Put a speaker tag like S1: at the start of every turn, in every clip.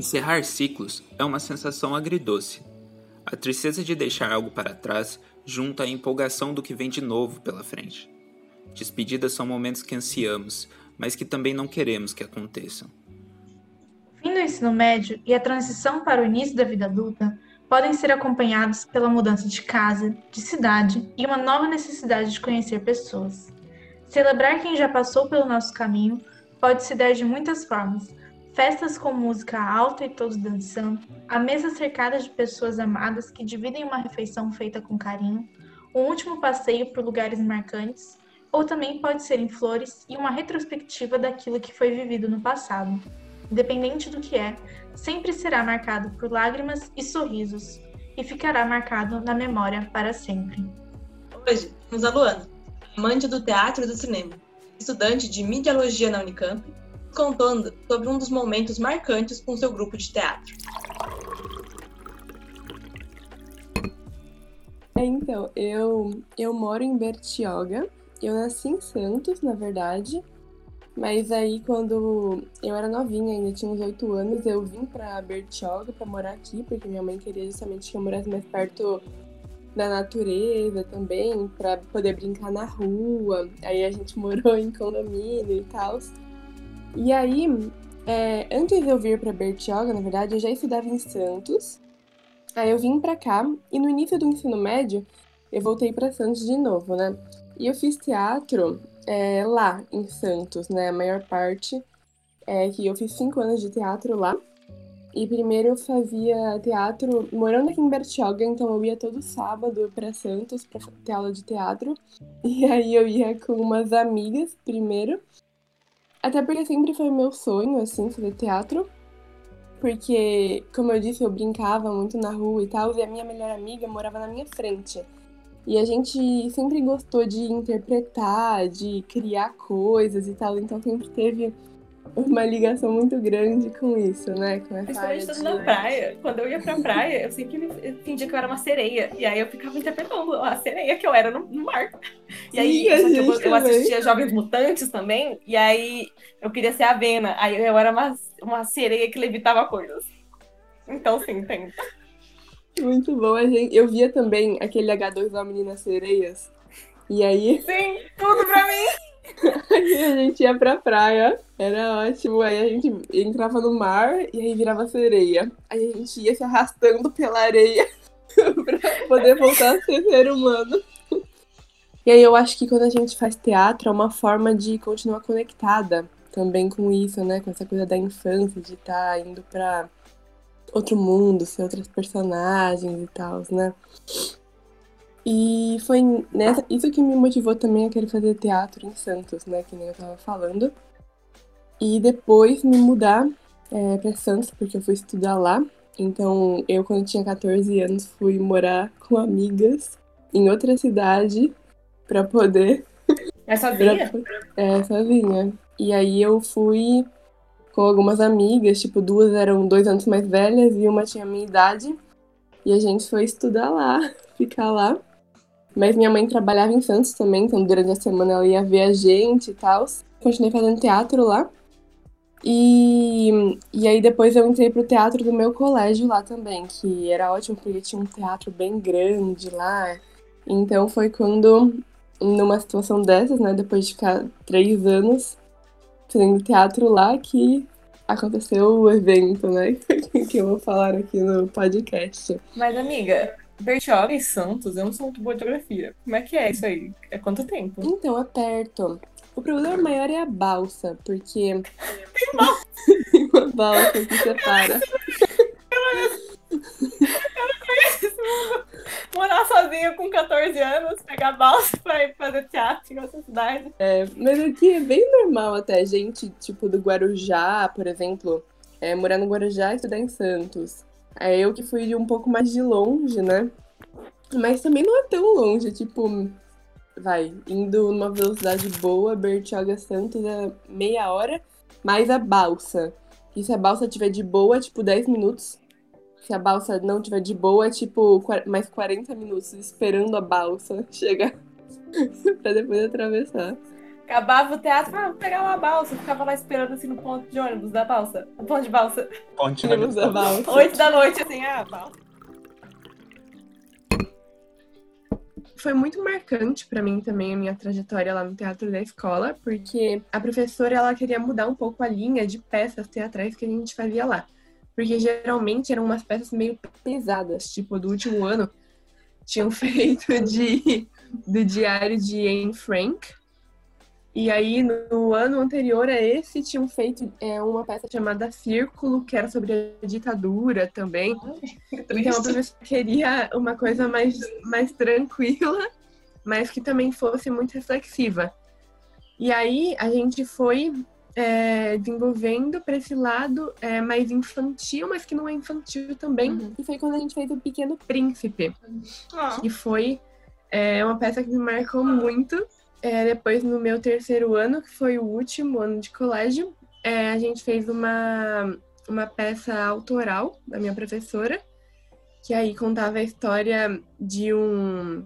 S1: Encerrar ciclos é uma sensação agridoce. A tristeza de deixar algo para trás junta a empolgação do que vem de novo pela frente. Despedidas são momentos que ansiamos, mas que também não queremos que aconteçam.
S2: Fim do ensino médio e a transição para o início da vida adulta podem ser acompanhados pela mudança de casa, de cidade e uma nova necessidade de conhecer pessoas. Celebrar quem já passou pelo nosso caminho pode se dar de muitas formas, festas com música alta e todos dançando, a mesa cercada de pessoas amadas que dividem uma refeição feita com carinho, um último passeio por lugares marcantes, ou também pode ser em flores e uma retrospectiva daquilo que foi vivido no passado. Independente do que é, sempre será marcado por lágrimas e sorrisos e ficará marcado na memória para sempre.
S3: Hoje temos a Luana, amante do teatro e do cinema, estudante de Mediologia na Unicamp contando sobre um dos momentos marcantes com seu grupo de teatro.
S4: É, então, eu, eu moro em Bertioga. Eu nasci em Santos, na verdade. Mas aí, quando eu era novinha, ainda tinha uns 8 anos, eu vim pra Bertioga pra morar aqui, porque minha mãe queria justamente que eu morasse mais perto da natureza também, para poder brincar na rua. Aí a gente morou em condomínio e tal. E aí, é, antes de eu vir para Bertioga, na verdade, eu já estudava em Santos. Aí eu vim para cá e no início do ensino médio eu voltei para Santos de novo, né? E eu fiz teatro é, lá em Santos, né? A maior parte é que eu fiz cinco anos de teatro lá. E primeiro eu fazia teatro morando aqui em Bertioga, então eu ia todo sábado para Santos para ter aula de teatro. E aí eu ia com umas amigas primeiro. Até porque sempre foi meu sonho, assim, fazer teatro. Porque, como eu disse, eu brincava muito na rua e tal, e a minha melhor amiga morava na minha frente. E a gente sempre gostou de interpretar, de criar coisas e tal, então sempre teve uma ligação muito grande com isso, né? Com
S3: essa área de... na praia. Quando eu ia pra praia, eu sempre fingia que eu era uma sereia. E aí eu ficava interpretando a sereia que eu era no, no mar. E aí Sim, eu, eu, assistia Jovens Mutantes também. E aí eu queria ser a Vena. Aí eu era uma, uma sereia que levitava coisas. Então, sim, tem.
S4: Muito bom. A gente, eu via também aquele H2 da Menina Sereias. E aí.
S3: Sim, tudo pra mim!
S4: Aí a gente ia pra praia, era ótimo. Aí a gente entrava no mar e aí virava sereia. Aí a gente ia se arrastando pela areia pra poder voltar a ser ser humano. E aí eu acho que quando a gente faz teatro é uma forma de continuar conectada também com isso, né? Com essa coisa da infância, de estar tá indo pra outro mundo, ser outros personagens e tal, né? E foi nessa, isso que me motivou também a querer fazer teatro em Santos, né? Que nem eu tava falando. E depois me mudar é, para Santos, porque eu fui estudar lá. Então, eu, quando tinha 14 anos, fui morar com amigas em outra cidade para poder.
S3: É sozinha?
S4: pra... É, sozinha. E aí eu fui com algumas amigas, tipo, duas eram dois anos mais velhas e uma tinha a minha idade. E a gente foi estudar lá, ficar lá. Mas minha mãe trabalhava em Santos também, então durante a semana ela ia ver a gente e tal. Continuei fazendo teatro lá. E, e aí depois eu entrei pro teatro do meu colégio lá também, que era ótimo porque tinha um teatro bem grande lá. Então foi quando, numa situação dessas, né, depois de ficar três anos fazendo teatro lá, que aconteceu o evento, né, que eu vou falar aqui no podcast.
S3: Mas amiga, Bertioga e Santos, eu não sou muito boa de geografia. Como é que é isso aí? É quanto tempo?
S4: Então, é perto. O problema maior é a balsa, porque.
S3: Tem balsa!
S4: Tem uma balsa que separa.
S3: Eu não conheço esse mundo. Morar sozinha com 14 anos, pegar balsa pra ir fazer teatro em outra cidade.
S4: É, mas aqui é bem normal até. Gente, tipo, do Guarujá, por exemplo, é, morar no Guarujá e estudar em Santos. É eu que fui de um pouco mais de longe, né? Mas também não é tão longe, tipo, vai, indo numa velocidade boa, Bertioga Santos é meia hora, mais a balsa. E se a balsa tiver de boa, tipo 10 minutos. Se a balsa não tiver de boa, tipo mais 40 minutos esperando a balsa chegar pra depois atravessar.
S3: Acabava o teatro, ah, vou pegar uma balsa. Eu ficava lá esperando assim no ponto de ônibus da balsa. No ponto de balsa.
S1: Ponte
S4: Ônibus da balsa.
S3: Oito da noite, assim, ah, balsa.
S4: Foi muito marcante pra mim também a minha trajetória lá no teatro da escola, porque a professora ela queria mudar um pouco a linha de peças teatrais que a gente fazia lá. Porque geralmente eram umas peças meio pesadas, tipo do último ano tinham feito de do diário de Anne Frank. E aí, no ano anterior a esse, tinham feito é, uma peça chamada Círculo, que era sobre a ditadura também. Então, a professora queria uma coisa mais, mais tranquila, mas que também fosse muito reflexiva. E aí, a gente foi é, desenvolvendo para esse lado é, mais infantil, mas que não é infantil também.
S3: Uhum.
S4: E foi quando a gente fez O Pequeno Príncipe,
S3: Ah,
S4: que foi é, uma peça que me marcou muito. É, depois, no meu terceiro ano, que foi o último ano de colégio, é, a gente fez uma, uma peça autoral da minha professora, que aí contava a história de um.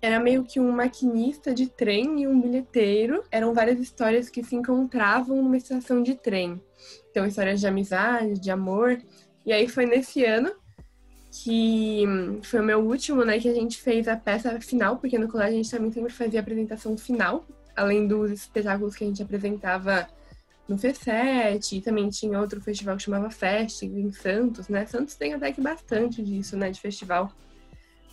S4: Era meio que um maquinista de trem e um bilheteiro. Eram várias histórias que se encontravam numa estação de trem. Então, histórias de amizade, de amor. E aí foi nesse ano que foi o meu último, né, que a gente fez a peça final, porque no colégio a gente também sempre fazia a apresentação final, além dos espetáculos que a gente apresentava no F7, e também tinha outro festival que chamava Fest, em Santos, né? Santos tem até que bastante disso, né, de festival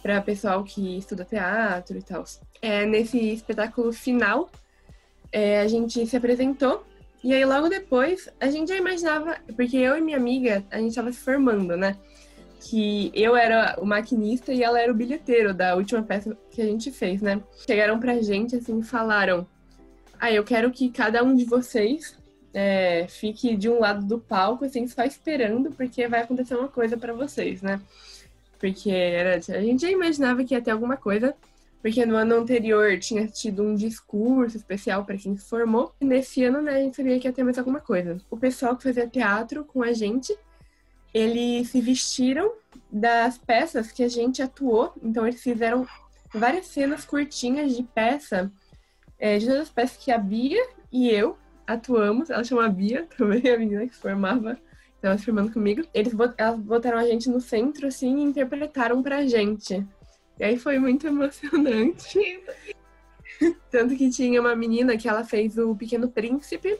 S4: para pessoal que estuda teatro e tal. É, nesse espetáculo final, é, a gente se apresentou e aí logo depois a gente já imaginava, porque eu e minha amiga, a gente estava se formando, né? Que eu era o maquinista e ela era o bilheteiro da última peça que a gente fez, né? Chegaram pra gente assim e falaram: Ah, eu quero que cada um de vocês é, fique de um lado do palco, assim, só esperando, porque vai acontecer uma coisa para vocês, né? Porque era, a gente já imaginava que ia ter alguma coisa, porque no ano anterior tinha tido um discurso especial para quem se formou, e nesse ano, né, a gente sabia que ia ter mais alguma coisa. O pessoal que fazia teatro com a gente, eles se vestiram das peças que a gente atuou, então eles fizeram várias cenas curtinhas de peça, é, de todas as peças que a Bia e eu atuamos, ela chama Bia também, a menina que formava, estava se formando comigo. Eles bot- elas botaram a gente no centro, assim, e interpretaram pra gente. E aí foi muito emocionante. Tanto que tinha uma menina que ela fez o Pequeno Príncipe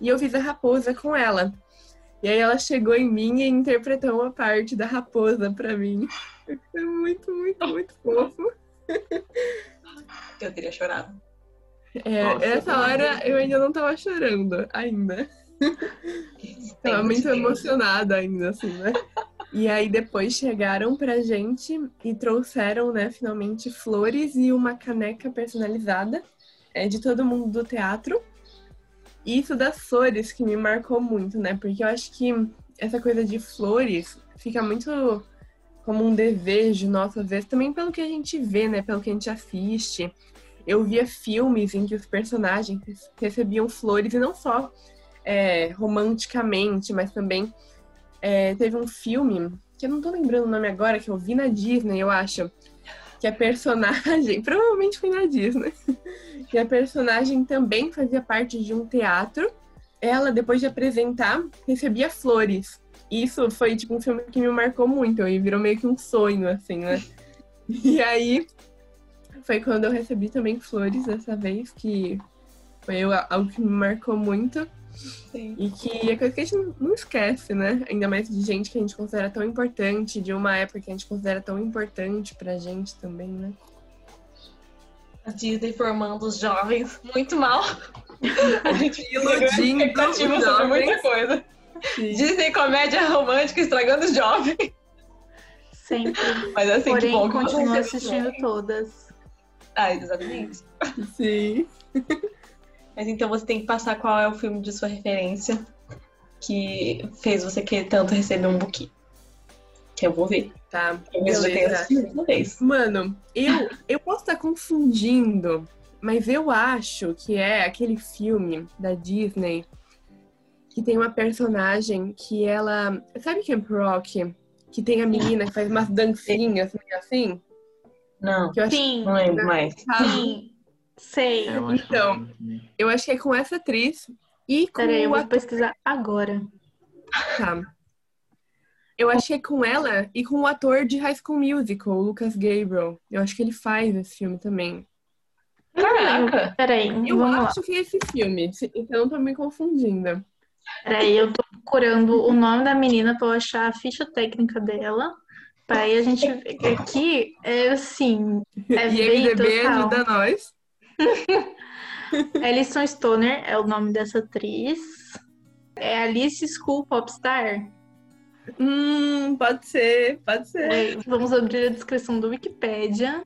S4: e eu fiz a raposa com ela. E aí ela chegou em mim e interpretou uma parte da raposa pra mim. Foi muito, muito, muito fofo.
S5: Eu teria chorado.
S4: É,
S1: Nossa,
S4: essa hora eu ainda não tava chorando, ainda. Tava muito emocionada ainda, assim, né? E aí depois chegaram pra gente e trouxeram, né, finalmente flores e uma caneca personalizada é, de todo mundo do teatro. Isso das flores que me marcou muito, né? Porque eu acho que essa coisa de flores fica muito como um desejo nosso, às vezes, também pelo que a gente vê, né? Pelo que a gente assiste. Eu via filmes em que os personagens recebiam flores, e não só é, romanticamente, mas também é, teve um filme, que eu não tô lembrando o nome agora, que eu vi na Disney, eu acho, que a personagem, provavelmente foi na Disney, que a personagem também fazia parte de um teatro. Ela, depois de apresentar, recebia flores. Isso foi, tipo, um filme que me marcou muito, e virou meio que um sonho, assim, né? E aí, foi quando eu recebi também flores dessa vez, que foi algo que me marcou muito.
S5: Sim.
S4: E que é coisa que a gente não- esquece, né? Ainda mais de gente que a gente considera tão importante, de uma época que a gente considera tão importante pra gente também, né?
S5: A Disney formando os jovens muito mal. A gente
S4: Iludindo
S5: expectativa
S4: os
S5: sobre muita coisa. Disney comédia romântica estragando os jovens.
S2: Sempre.
S5: Mas assim, que
S2: Porém,
S5: bom que
S2: continuo
S5: você-
S2: assistindo todas.
S5: Ah, exatamente.
S4: Sim.
S5: Mas então você tem que passar qual é o filme de sua referência que fez você querer tanto receber um buquê. Que eu vou ver.
S4: Tá,
S5: Talvez eu já tenha assistido uma vez.
S4: Mano, eu, eu posso estar confundindo, mas eu acho que é aquele filme da Disney que tem uma personagem que ela. Sabe Camp Rock? Que tem a menina que faz umas dancinhas meio assim?
S5: Não,
S4: Que eu acho
S2: Sim,
S5: não lembro mais.
S4: que
S2: sim. Sei.
S1: É, eu acho
S4: Então,
S1: que-
S4: Eu acho que é com essa atriz e com
S2: Peraí, eu vou
S4: ator.
S2: pesquisar agora.
S4: Tá. Eu acho que é com ela e com o ator de High School Musical, o Lucas Gabriel. Eu acho que ele faz esse filme também.
S5: Caraca!
S2: Peraí,
S4: Eu
S2: vamos lá.
S4: acho que é esse filme, então eu tô me confundindo.
S2: Peraí, eu tô procurando o nome da menina pra eu achar a ficha técnica dela. Pra aí a gente ver. Aqui é assim. É
S4: e MDB ajuda nós.
S2: Alison Stoner é o nome dessa atriz. É Alice School Popstar.
S4: Hum, pode ser, pode ser.
S2: É, Vamos abrir a descrição do Wikipedia.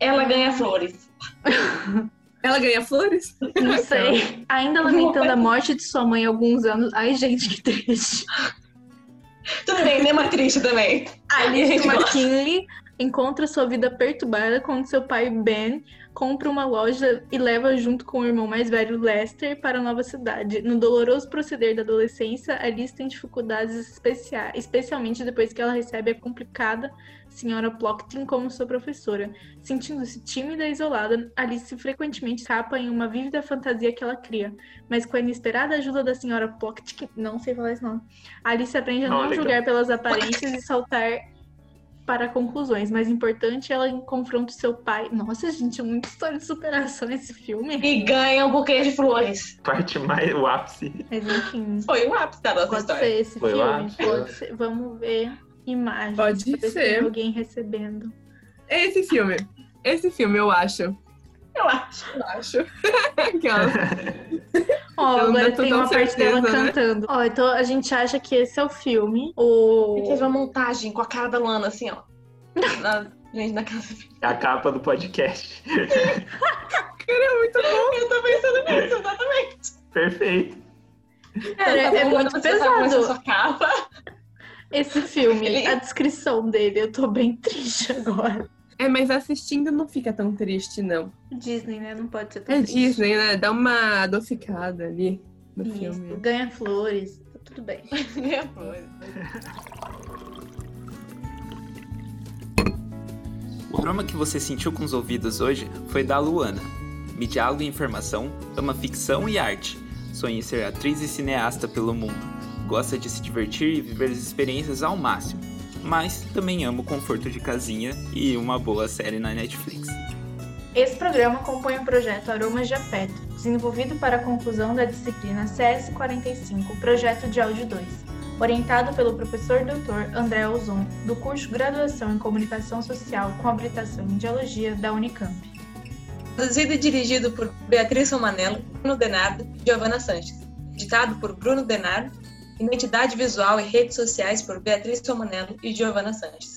S5: Ela ganha flores.
S4: Ela ganha flores?
S2: Não sei. Ainda lamentando a morte de sua mãe há alguns anos. Ai, gente, que triste.
S5: Tudo bem, Nema triste também.
S2: Alice McKinley encontra sua vida perturbada quando seu pai Ben compra uma loja e leva junto com o irmão mais velho Lester para a nova cidade. No doloroso proceder da adolescência, Alice tem dificuldades especiais, especialmente depois que ela recebe a complicada senhora Plockton como sua professora. Sentindo-se tímida e isolada, Alice frequentemente escapa em uma vívida fantasia que ela cria. Mas com a inesperada ajuda da senhora Plockton, não sei falar esse nome, Alice aprende a não
S1: legal.
S2: julgar pelas aparências e saltar para conclusões. Mais importante, ela confronta o seu pai. Nossa, gente, é muita história de superação esse filme.
S5: E ganha um buquê de flores.
S1: Parte mais o ápice.
S2: Mas enfim,
S5: Foi o ápice da nossa
S2: pode
S5: história.
S2: ser esse
S1: Foi
S2: filme. Pode ser. Vamos ver imagens.
S4: Pode
S2: pra ver se
S4: ser.
S2: alguém recebendo.
S4: É esse filme. Esse filme, eu acho.
S5: Eu acho.
S4: Eu acho. Aquela.
S2: Ó,
S4: Eu não
S2: agora tem uma parte dela
S4: né?
S2: cantando. Ó, então a gente acha que esse é o filme. O...
S5: Ele fez uma montagem com a cara da Luana, assim, ó. Na, gente, na casa.
S1: É a capa do podcast.
S5: Eu tô pensando nisso, exatamente.
S1: Perfeito.
S2: Cara, é muito
S5: você tá com essa
S2: pesado
S5: sua capa.
S2: esse filme.
S5: Ele-
S2: A descrição dele, eu tô bem triste agora.
S4: É, mas assistindo não fica tão triste, não.
S2: Disney, né? Não pode ser tão
S4: É
S2: triste.
S4: Disney, né? Dá uma adocicada ali no
S2: Isso,
S4: filme.
S2: ganha flores, tá tudo bem.
S1: O aroma que você sentiu com os ouvidos hoje foi da Luana. Me diálogo e informação, ama ficção e arte. Sonha em ser atriz e cineasta pelo mundo. Gosta de se divertir e viver as experiências ao máximo. Mas também ama o conforto de casinha e uma boa série na Netflix.
S2: Esse programa compõe o projeto Aromas de Afeto, desenvolvido para a conclusão da disciplina CS45, Projeto de Áudio 2, orientado pelo professor Dr. André Ozon, do curso Graduação em Comunicação Social com habilitação em Dialogia da Unicamp.
S5: Produzido e dirigido por Beatriz Romanello, Bruno Denardo e Giovanna Sanches. Editado por Bruno Denardo. Identidade visual e redes sociais por Beatriz Romanello e Giovanna Sanches.